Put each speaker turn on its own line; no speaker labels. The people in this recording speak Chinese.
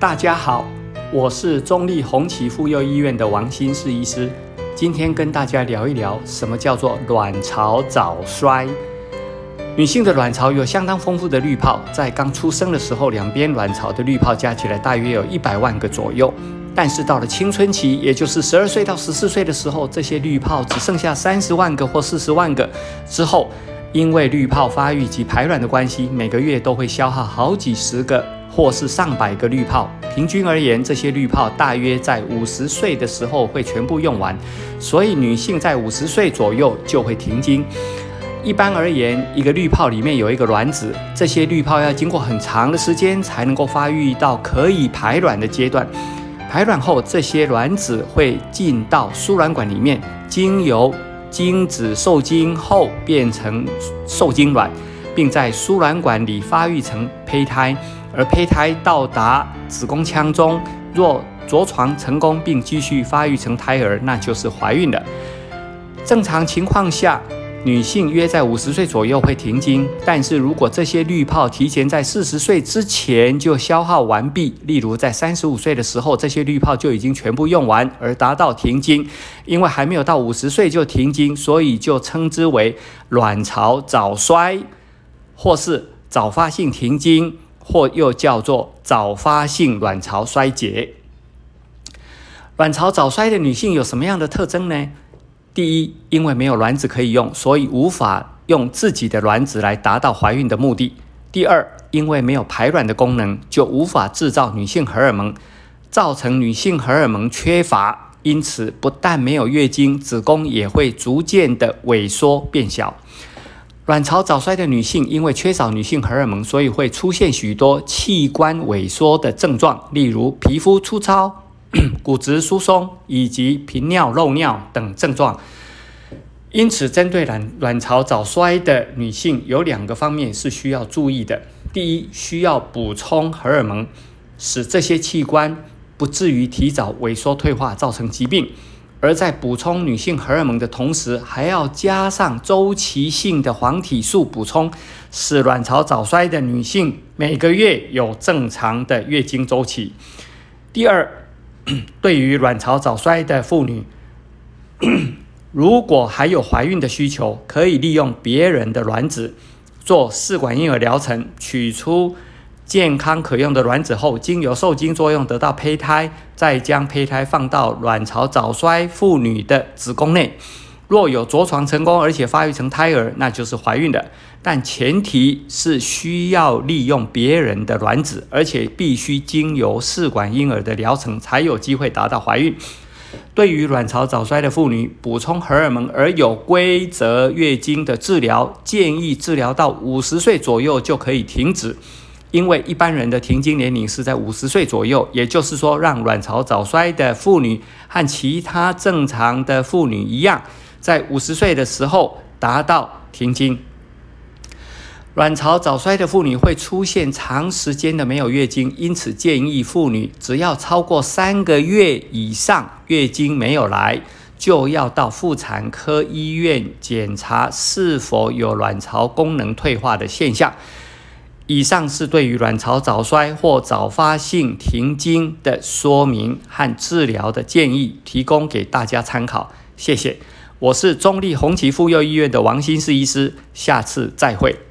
大家好，我是中立红旗妇幼医院的王新世医师，今天跟大家聊一聊什么叫做卵巢早衰。女性的卵巢有相当丰富的滤泡，在刚出生的时候，两边卵巢的滤泡加起来大约有一百万个左右。但是到了青春期，也就是十二岁到十四岁的时候，这些滤泡只剩下三十万个或四十万个。之后，因为滤泡发育及排卵的关系，每个月都会消耗好几十个或是上百个滤泡。平均而言，这些滤泡大约在五十岁的时候会全部用完。所以，女性在五十岁左右就会停经。一般而言，一个滤泡里面有一个卵子，这些滤泡要经过很长的时间才能够发育到可以排卵的阶段。排卵后，这些卵子会进到输卵管里面，经由精子受精后变成受精卵，并在输卵管里发育成胚胎。而胚胎到达子宫腔中，若着床成功并继续发育成胎儿，那就是怀孕了。正常情况下。女性约在五十岁左右会停经，但是如果这些滤泡提前在四十岁之前就消耗完毕，例如在三十五岁的时候，这些滤泡就已经全部用完而达到停经，因为还没有到五十岁就停经，所以就称之为卵巢早衰，或是早发性停经，或又叫做早发性卵巢衰竭。卵巢早衰的女性有什么样的特征呢？第一，因为没有卵子可以用，所以无法用自己的卵子来达到怀孕的目的。第二，因为没有排卵的功能，就无法制造女性荷尔蒙，造成女性荷尔蒙缺乏，因此不但没有月经，子宫也会逐渐的萎缩变小。卵巢早衰的女性，因为缺少女性荷尔蒙，所以会出现许多器官萎缩的症状，例如皮肤粗糙。骨质疏松以及频尿、漏尿等症状，因此针对卵卵巢早衰的女性，有两个方面是需要注意的。第一，需要补充荷尔蒙，使这些器官不至于提早萎缩退化，造成疾病；而在补充女性荷尔蒙的同时，还要加上周期性的黄体素补充，使卵巢早衰的女性每个月有正常的月经周期。第二。对于卵巢早衰的妇女，如果还有怀孕的需求，可以利用别人的卵子做试管婴儿疗程，取出健康可用的卵子后，经由受精作用得到胚胎，再将胚胎放到卵巢早衰妇女的子宫内。若有着床成功，而且发育成胎儿，那就是怀孕的。但前提是需要利用别人的卵子，而且必须经由试管婴儿的疗程，才有机会达到怀孕。对于卵巢早衰的妇女，补充荷尔蒙而有规则月经的治疗，建议治疗到五十岁左右就可以停止，因为一般人的停经年龄是在五十岁左右。也就是说，让卵巢早衰的妇女和其他正常的妇女一样。在五十岁的时候达到停经。卵巢早衰的妇女会出现长时间的没有月经，因此建议妇女只要超过三个月以上月经没有来，就要到妇产科医院检查是否有卵巢功能退化的现象。以上是对于卵巢早衰或早发性停经的说明和治疗的建议，提供给大家参考。谢谢。我是中立红旗妇幼医院的王新世医师，下次再会。